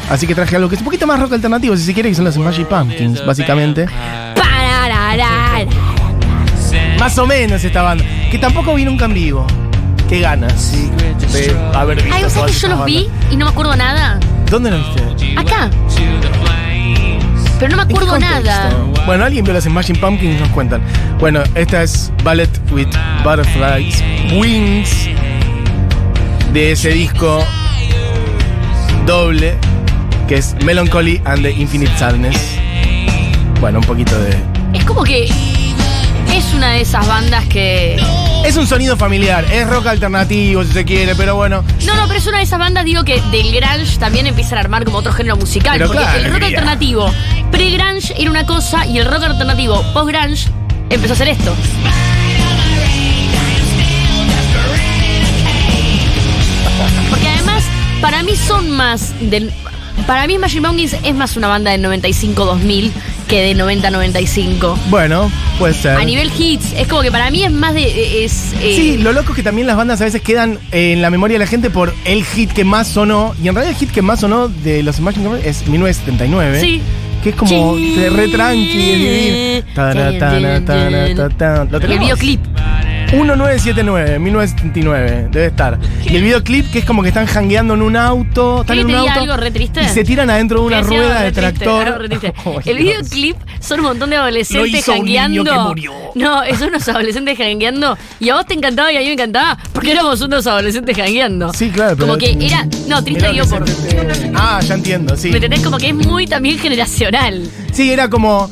Así que traje algo que es un poquito más rock alternativo, si se quiere, que son los Smashing Pumpkins, básicamente. Más o menos esta banda. Que tampoco vi nunca en vivo. Qué ganas de haber visto Ay, ¿vos sabés todas que yo los vi y no me acuerdo nada? ¿Dónde lo viste? Acá. Pero no me ¿En qué acuerdo nada. Bueno, alguien vio las Smashing Pumpkins y nos cuentan. Bueno, esta es Ballet with Butterflies Wings de ese disco doble que es Melancholy and the Infinite Sadness. Bueno, un poquito de. Es como que es una de esas bandas que. Es un sonido familiar, es rock alternativo si se quiere, pero bueno. No, no, pero es una de esas bandas, digo, que del grunge también empiezan a armar como otro género musical. Pero porque claro, el rock quería. alternativo pre-grunge era una cosa y el rock alternativo post-grunge empezó a hacer esto. Porque además, para mí son más del. Para mí, Machine Pumpkins es más una banda del 95-2000 que de 90-95. Bueno, puede ser. A nivel hits, es como que para mí es más de. Es, eh, Sí, lo loco es que también las bandas a veces quedan eh, en la memoria de la gente por el hit que más sonó. Y en realidad el hit que más sonó de los Smashing Pumpkins es 1979. Sí. Que es como Sí. de re tranqui, es. Tana, tana, tana. ¿Lo El videoclip. 1979, 1979, debe estar. Y el videoclip que es como que están jangueando en un auto. Están ¿Querés en un auto. algo re triste? Y se tiran adentro de una rueda de triste, tractor. *laughs* Oh, el videoclip son un montón de adolescentes jangueando. No, son unos adolescentes jangueando. Y a vos te encantaba y a mí me encantaba. Porque éramos unos adolescentes jangueando. Sí, claro, pero- Como que era. No, triste digo por. te- Ah, ya entiendo, sí. ¿Me entendés? Como que es muy también generacional. Sí, era como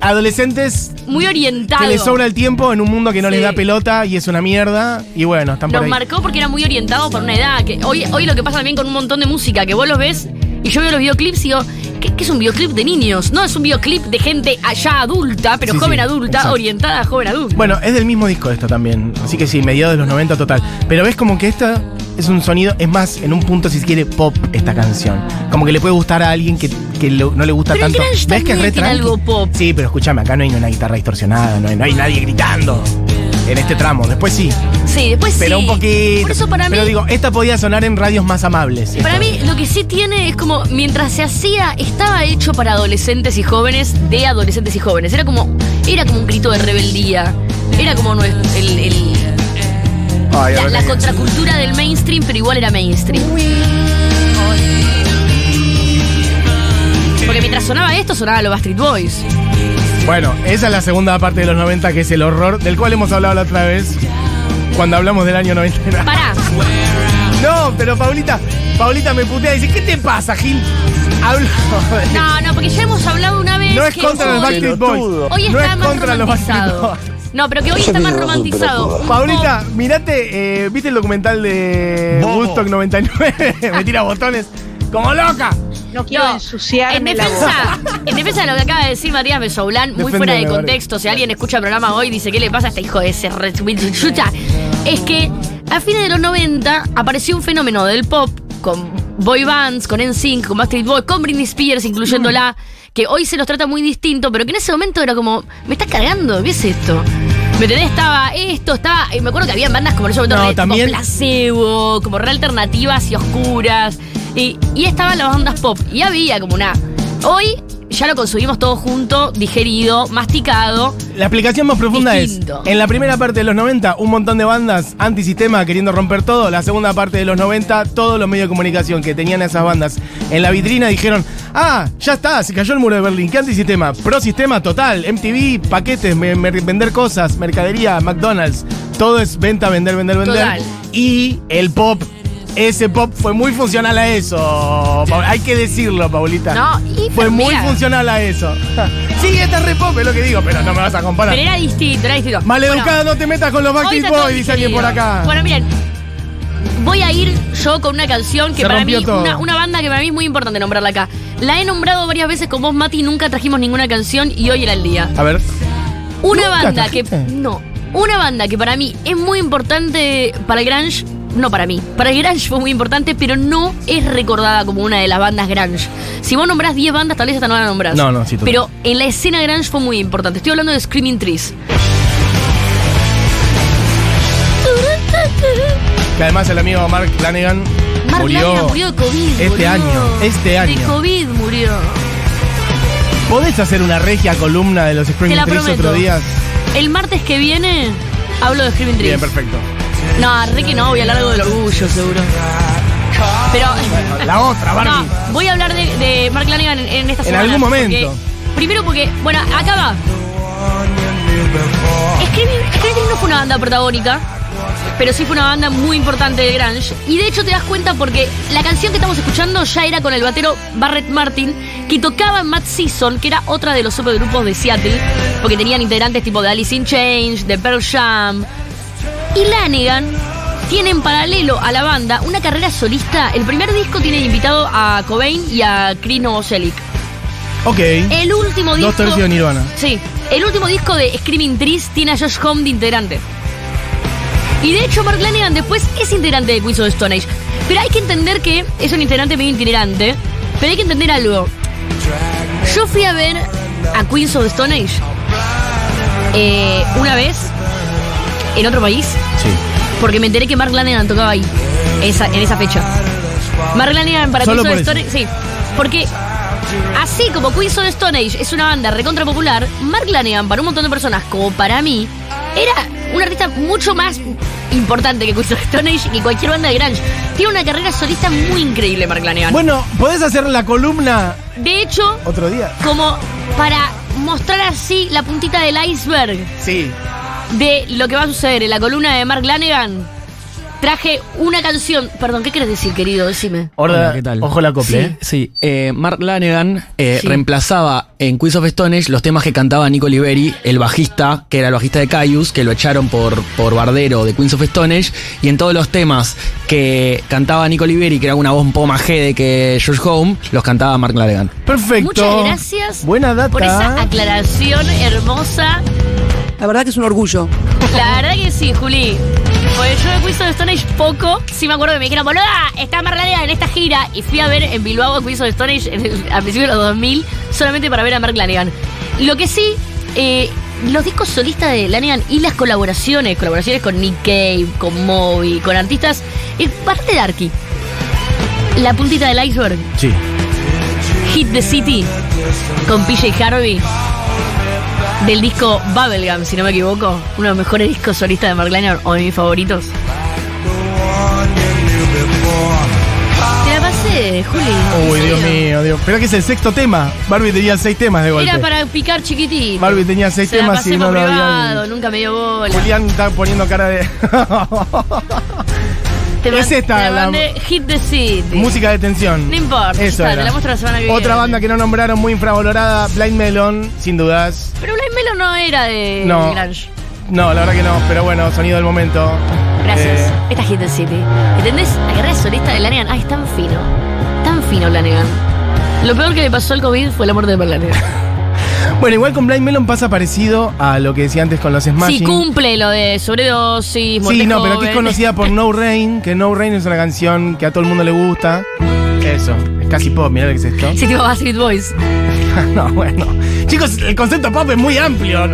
adolescentes Muy orientado. que les sobra el tiempo en un mundo que no les Sí. da pelota y es una mierda. Y bueno, están por ahí. marcó porque era muy orientado por una edad. Que hoy, hoy lo que pasa también con un montón de música, que vos los ves y yo veo los videoclips y digo, ¿qué, qué es un videoclip de niños? No, es un videoclip de gente allá adulta, pero Sí, joven sí, adulta, exacto. orientada a joven adulta. Bueno, es del mismo disco esto también. Así que sí, mediados de los 90 total. Pero ves como que esta es un sonido, es más, en un punto, si se quiere, pop esta canción. Como que le puede gustar a alguien que, que lo- no le gusta Pero el tanto. grunge ¿Ves que es re tiene tranqui? algo pop. Sí, pero escúchame, acá no hay una guitarra distorsionada, no hay, no hay nadie gritando en este tramo. Después sí, Sí, después pero sí. un poquito. Por eso para mí. Pero digo, esta podía sonar en radios más amables. Para Esto. mí lo que sí tiene es como, mientras se hacía, estaba hecho para adolescentes y jóvenes, de adolescentes y jóvenes. Era como, era como un grito de rebeldía. Era como el- el- Ay, la, la contracultura del mainstream, pero igual era mainstream. Porque mientras sonaba esto, sonaba los Backstreet Boys. Bueno, esa es la segunda parte de los 90, que es el horror, del cual hemos hablado la otra vez, cuando hablamos del año 90. *laughs* Pará, No, pero Paulita, Paulita me putea y dice, ¿qué te pasa, Gil? Hablo de- no, no, porque ya hemos hablado una vez No es que contra los Backstreet Boys. Hoy no está es más contra los Backstreet. Boys. No, pero que hoy está más romantizado. Paulita, mirate, eh, ¿viste el documental de. Woodstock 99? *laughs* me tira botones como loca. No quiero No, ensuciarme en la defensa, en defensa de lo que acaba de decir Matías Besoulán, muy fuera de contexto, si alguien escucha el programa hoy y dice, ¿qué le pasa a este hijo de ese red chucha? Es que a fines de los 90 apareció un fenómeno del pop con boy bands, con NSYNC, con Backstreet Boys, con Britney Spears, incluyéndola, que hoy se los trata muy distinto, pero que en ese momento era como, me estás cargando, ¿qué es esto? ¿Me entendés? Estaba esto, estaba. eh, Me acuerdo que había bandas como en ese momento No, re- también- placebo, como re alternativas y oscuras. Y, y estaban las bandas pop. Y había como una. Hoy ya lo consumimos todo junto, digerido, masticado. La explicación más profunda Distinto. es, en la primera parte de los 90, un montón de bandas antisistema queriendo romper todo. La segunda parte de los 90, todos los medios de comunicación que tenían a esas bandas en la vitrina dijeron, ah, ya está, se cayó el muro de Berlín. ¿Qué antisistema? Pro sistema total. MTV, paquetes, me- me- vender cosas, mercadería, McDonald's. Todo es venta, vender, vender, vender. Total. Y el pop. Ese pop fue muy funcional a eso. Hay que decirlo, Paulita. No, y Fue muy mira. funcional a eso. *laughs* sí, esta es re pop, es lo que digo, pero no me vas a comparar. Pero era distinto, era distinto. Maleducada, no te metas con los Bueno, Backstreet está todo Boys, dice alguien por digerido. acá. Bueno, miren. Voy a ir yo con una canción que Se para mí, rompió todo. una, una banda que para mí es muy importante nombrarla acá. La he nombrado varias veces con vos, Mati, nunca trajimos ninguna canción y hoy era el día. A ver. Una ¿Nunca banda que. trajiste? No. Una banda que para mí es muy importante para el Grunge. No para mí. Para el Grunge fue muy importante, pero no es recordada como una de las bandas Grunge. Si vos nombrás 10 bandas, tal vez esta no la nombrás. No, no, sí, total. Pero en la escena Grunge fue muy importante. Estoy hablando de Screaming Trees. Que además el amigo Mark Flanagan Mark murió. Lanigan murió de COVID. este año, este De año. COVID murió. ¿Podés hacer una regia columna de los Screaming Trees prometo. otro día? El martes que viene hablo de Screaming Trees. Bien, perfecto. No, que no, voy a hablar algo del orgullo, seguro. Pero. La otra, Barbie. No, voy a hablar de, de Mark Lanigan en, en esta En semana. algún momento. porque- primero porque, bueno, acá va. Screaming no fue una banda protagónica, pero sí fue una banda muy importante de Grunge. Y de hecho te das cuenta porque la canción que estamos escuchando ya era con el batero Barrett Martin, que tocaba en Mad Season, que era otra de los supergrupos de Seattle, porque tenían integrantes tipo de Alice in Change, de Pearl Jam. Y Lanigan tiene en paralelo a la banda una carrera solista. El primer disco tiene invitado a Cobain y a Chris Novoselic. Ok. El último disco. Dos tercios de Nirvana. Sí. El último disco de Screaming Trees tiene a Josh Home de integrante. Y de hecho, Mark Lanigan después es integrante de Queens of the Stone Age. Pero hay que entender que es un integrante medio itinerante. Pero hay que entender algo. Yo fui a ver a Queens of the Stone Age eh, una vez en otro país Sí. porque me enteré que Mark Lanigan tocaba ahí, esa- en esa fecha. Mark Lanigan para Solo Queens of. Stone Age, sí. Porque así como Queens of the Stone Age es una banda recontra popular, Mark Lanigan para un montón de personas, como para mí, era un artista mucho más importante que Queens of the Stone Age y cualquier banda de grunge. Tiene una carrera solista muy increíble, Mark Lanigan. Bueno, ¿podés hacer la columna De hecho, otro día? como para mostrar así la puntita del iceberg Sí. De lo que va a suceder en la columna de Mark Lanegan, traje una canción. Perdón, ¿qué quieres decir, querido? Decime. Hola, ¿qué tal? Ojo la copla, Sí. ¿eh? Sí, eh, Mark Lanegan eh, Sí. reemplazaba en Quiz of Stone Age los temas que cantaba Nico Liberi, el bajista, que era el bajista de Caius, que lo echaron por, por bardero de Queens of Stone Age, y en todos los temas que cantaba Nico Liberi, que era una voz un poco más jede que George Home, los cantaba Mark Lanegan. Perfecto. Muchas gracias Buena data. por esa aclaración hermosa. La verdad que es un orgullo. La verdad que sí, Juli. Pues yo de Quiz of the Stone Age poco. Sí me acuerdo que me dijeron, boluda, está Mark Lanegan en esta gira. Y fui a ver en Bilbao a Quiz of the Stone Age el- a principios de los 2000 solamente para ver a Mark Lanegan. Lo que sí, eh, los discos solistas de Lanegan y las colaboraciones, colaboraciones con Nick Cave, con Moby, con artistas, es parte de Arky. La puntita del iceberg, Sí. Hit the City, con PJ Harvey. Del disco Bubblegum, si no me equivoco. Uno de los mejores discos solistas de Mark Lanigan o de mis favoritos. Te la pasé, Juli. Uy, ¿en Dios mío, Dios. Pero que es el sexto tema. Barbie tenía seis temas de golpe. Era para picar chiquitito. Barbie tenía seis Se la temas pasé y no lo privado, nunca me dio bola. Julián está poniendo cara de. Te es esta te la- mandé Hit the City. Música de tensión. No importa, ya Eso está, era. te la muestro la semana que Otra banda que no nombraron muy infravalorada, Blind Melon, sin dudas. Pero Blind Melon no era de No. Grunge. No, la verdad que no, pero bueno, sonido del momento. Gracias. Eh, Esta the City. ¿Entendés? La carrera solista de Lanegan. Ay, es tan fino. Tan fino Lanegan. Lo peor que le pasó al COVID fue la muerte de Lanegan. *laughs* bueno, igual con Blind Melon pasa parecido a lo que decía antes con los Smashing. Sí, cumple lo de sobredosis, Sí, no, pero aquí es conocida por *laughs* No Rain, que No Rain es una canción que a todo el mundo le gusta. Eso, es casi pop, mirá lo que es esto. Sí, tipo Backstreet Boys. *laughs* no, bueno. Chicos, el concepto pop es muy amplio.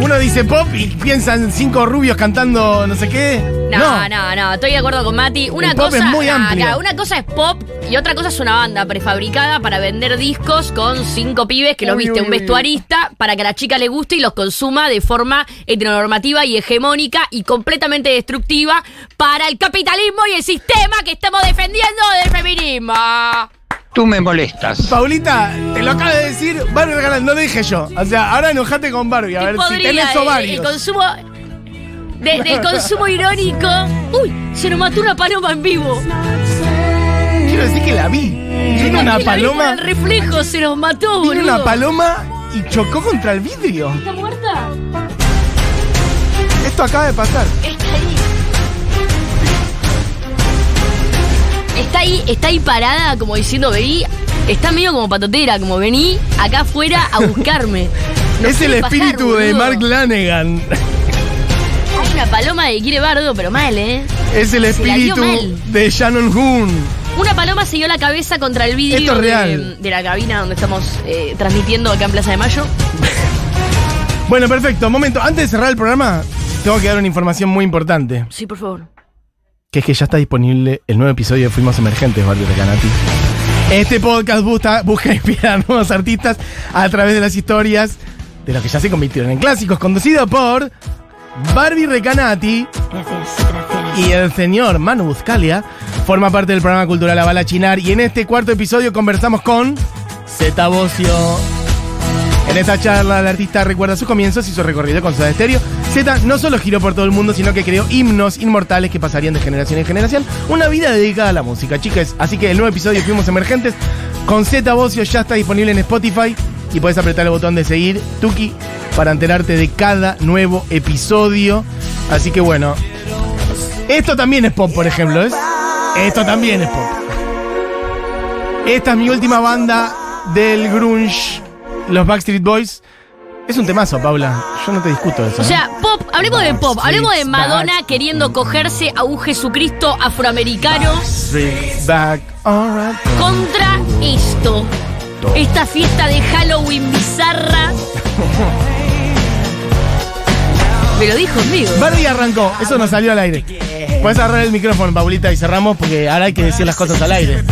Uno dice pop y piensan cinco rubios cantando no sé qué. No, no, no, estoy de acuerdo con Mati. Una El pop cosa, es muy ah, amplio. claro, una cosa es pop y otra cosa es una banda prefabricada para vender discos con cinco pibes que los Uy, viste uy, un uy. vestuarista para que a la chica le guste y los consuma de forma heteronormativa y hegemónica y completamente destructiva para el capitalismo y el sistema que estamos defendiendo del feminismo. Tú me molestas. Paulita, te lo acaba de decir Barbie Recanati, no lo dije yo. O sea, ahora enojate con Barbie, a ¿Qué ver si podría, tenés eh, el, ovarios. consumo de- del *laughs* consumo irónico. Uy, se nos mató una paloma en vivo. Quiero decir que la vi. Vino una paloma. El reflejo se nos mató, boludo. una paloma y chocó contra el vidrio. ¿Está muerta? Esto acaba de pasar. Está ahí. Está ahí, está ahí parada, como diciendo, vení. Está medio como patotera, como vení acá afuera a buscarme. *laughs* No es el pasar, espíritu de. Mark Lanegan. Una paloma que quiere bardo, pero mal, ¿eh? Es el espíritu de Shannon Hoon. Una paloma se dio la cabeza contra el vidrio es de, de la cabina donde estamos eh, transmitiendo acá en Plaza de Mayo. *laughs* Bueno, perfecto. Momento, antes de cerrar el programa, tengo que dar una información muy importante. Sí, por favor. Que es que ya está disponible el nuevo episodio de Fuimos Emergentes, Barbie Recanati. Este podcast busca, busca inspirar a nuevos artistas a través de las historias de los que ya se convirtieron en clásicos, conducido por Barbie Recanati y el señor Manu Buscalia. Forma parte del programa cultural La Bala Chinar y en este cuarto episodio conversamos con Zeta Bocio. En esta charla, el artista recuerda sus comienzos y su recorrido con Soda Stereo. Z no solo giró por todo el mundo, sino que creó himnos inmortales que pasarían de generación en generación. Una vida dedicada a la música, chicas. Así que el nuevo episodio Fuimos Emergentes con Z Bocio ya está disponible en Spotify y puedes apretar el botón de seguir, Tuki, para enterarte de cada nuevo episodio. Así que bueno, esto también es pop, por ejemplo, ¿es? Esto también es pop. Esta es mi última banda del grunge, los Backstreet Boys. Es un temazo, Paula. Yo no te discuto eso. O ¿eh? sea, pop, hablemos de pop, hablemos de Madonna queriendo cogerse a un Jesucristo afroamericano contra esto. Esta fiesta de Halloween bizarra. *laughs* Me lo dijo en vivo. Barbie arrancó, eso nos salió al aire. Puedes agarrar el micrófono, Paulita, y cerramos porque ahora hay que decir las cosas al aire.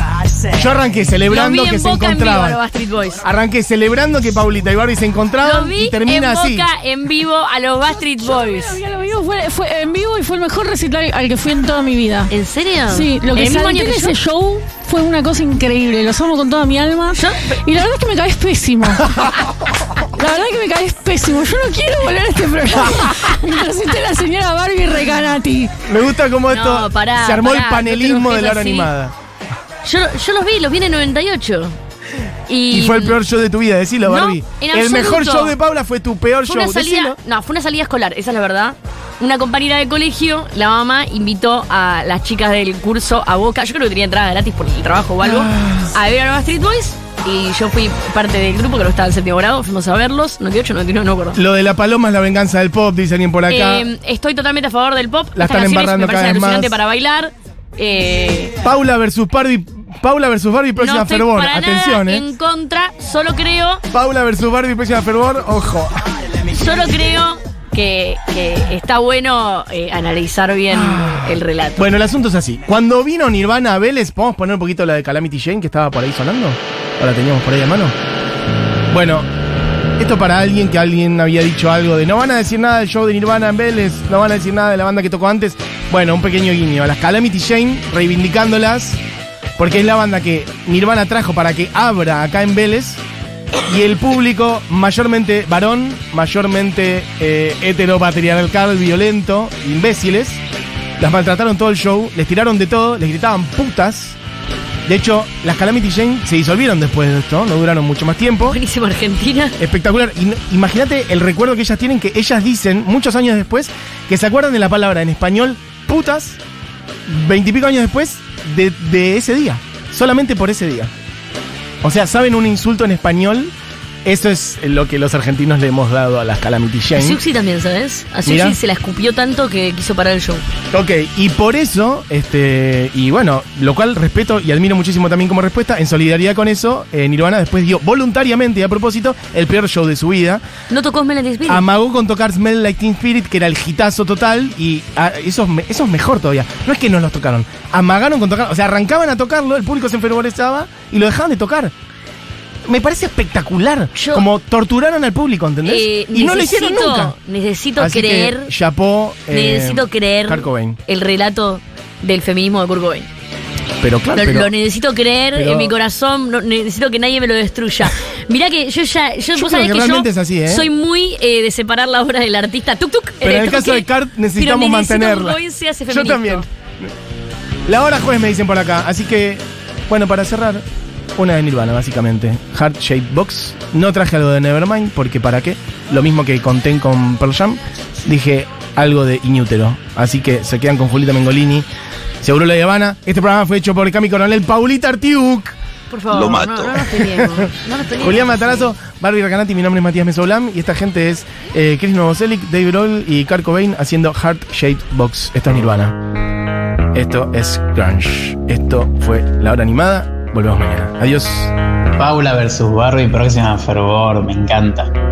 Yo arranqué Los celebrando que se boca en vivo a los encontraban. Backstreet Boys. Arranqué celebrando que Paulita y Barbie se Los encontraban vi y termina en así. boca en vivo a los Backstreet Boys. Ya lo vivo, fue, fue en vivo y fue el mejor recital al que fui en toda mi vida. ¿En serio? Sí, lo que ¿En el mismo salté año en que yo? ese show fue una cosa increíble. Los amo con toda mi alma. Y la verdad es que me caes pésimo. *laughs* La verdad es que me caes pésimo. Yo no quiero volver a este programa. *laughs* Mientras esté la señora Barbie Recanati. Me gusta cómo esto No, pará, se armó pará, el panelismo no te de la hora así. animada. Yo, yo los vi, los vi en el 98. Y, Y fue el peor show de tu vida, decilo, No, Barbie. en el mejor show de Paula fue tu peor Fue show, una salida, decilo. no, fue una salida escolar, esa es la verdad. Una compañera de colegio, la mamá invitó a las chicas del curso a Boca, yo creo que tenía entrada gratis por el trabajo o algo, Ah. a ver a los Street Boys. Y yo fui parte del grupo que no estaba en séptimo grado, fuimos a verlos, 98, 99, no me acuerdo. Lo de la paloma es la venganza del pop, dice alguien por acá. Eh, estoy totalmente a favor del pop. La Estas están canciones embarrando parecen cada vez más. para bailar. Eh, Paula versus Barbie. Paula versus Barbie, próxima no estoy fervor. para Atención, eh. en contra, solo creo Paula versus Barbie, próxima fervor. Ojo. Solo creo que, que está bueno eh, analizar bien el relato. Bueno, el asunto es así. Cuando vino Nirvana a Vélez, ¿podemos poner un poquito la de Calamity Jane que estaba por ahí sonando? ¿O la teníamos por ahí de mano? Bueno, esto para alguien que alguien había dicho algo de no van a decir nada del show de Nirvana en Vélez, no van a decir nada de la banda que tocó antes. Bueno, un pequeño guiño a las Calamity Jane, reivindicándolas, porque es la banda que Nirvana trajo para que abra acá en Vélez. Y el público, mayormente varón, mayormente eh, heteropatriarcal, violento, imbéciles, las maltrataron todo el show, les tiraron de todo, les gritaban putas. De hecho, las Calamity Jane se disolvieron después de esto, no duraron mucho más tiempo. Buenísimo Argentina. Espectacular. Imagínate el recuerdo que ellas tienen, que ellas dicen muchos años después que se acuerdan de la palabra en español putas, veintipico años después de, de ese día. Solamente por ese día. O sea, saben un insulto en español Eso es lo que los argentinos le hemos dado a las Calamity A Jane. Siuxi también, ¿sabes? A. Siuxi se la escupió tanto que quiso parar el show. Ok, y por eso, este, y bueno, lo cual respeto y admiro muchísimo también como respuesta, en solidaridad con eso, eh, Nirvana después dio voluntariamente y a propósito el peor show de su vida. No tocó Melody Spirit. Amagó con tocar Smell Like Teen Spirit, que era el hitazo total, y ah, eso, es me- eso es mejor todavía. No es que no los tocaron, amagaron con tocar, o sea, arrancaban a tocarlo, el público se enfervorizaba y lo dejaban de tocar. Me parece espectacular, Yo- como torturaron al público, ¿entendés? Eh, y no lo hicieron nunca. Necesito Así que, creer. chapó, eh, necesito creer Kurt Cobain. el relato del feminismo de Kurt Cobain. Pero claro, Lo, pero- lo necesito creer pero- en mi corazón, no- necesito que nadie me lo destruya. *laughs* Mirá que yo ya, yo, Yo vos sabés que yo es así, ¿eh? soy muy eh, de separar la obra del artista. Tuk tuk. Pero en el caso de Cart necesitamos mantenerla. Sea Yo también. La hora jueves me dicen por acá. Así que, bueno, para cerrar, una de Nirvana, básicamente. Heart Shaped Box. No traje algo de Nevermind, porque ¿para qué? Lo mismo que conté con Pearl Jam. Dije algo de Inútero. Así que se quedan con Julita Mengolini. Seguro la Habana. Este programa fue hecho por Cami Coronel Paulita Artiuk. Por favor, Lo no, mato. no, nos peleemos. No nos *laughs* peleemos. Julián Matarazo, Barbie Recanati, mi nombre es Matías Mesolam y esta gente es eh, Chris Novoselic, Dave Grohl y Kurt Cobain haciendo Heart Shaped Box. Esto es Nirvana. Esto es Grunge. Esto fue la hora animada. Adiós. Paula versus Barbie, próxima fervor, me encanta.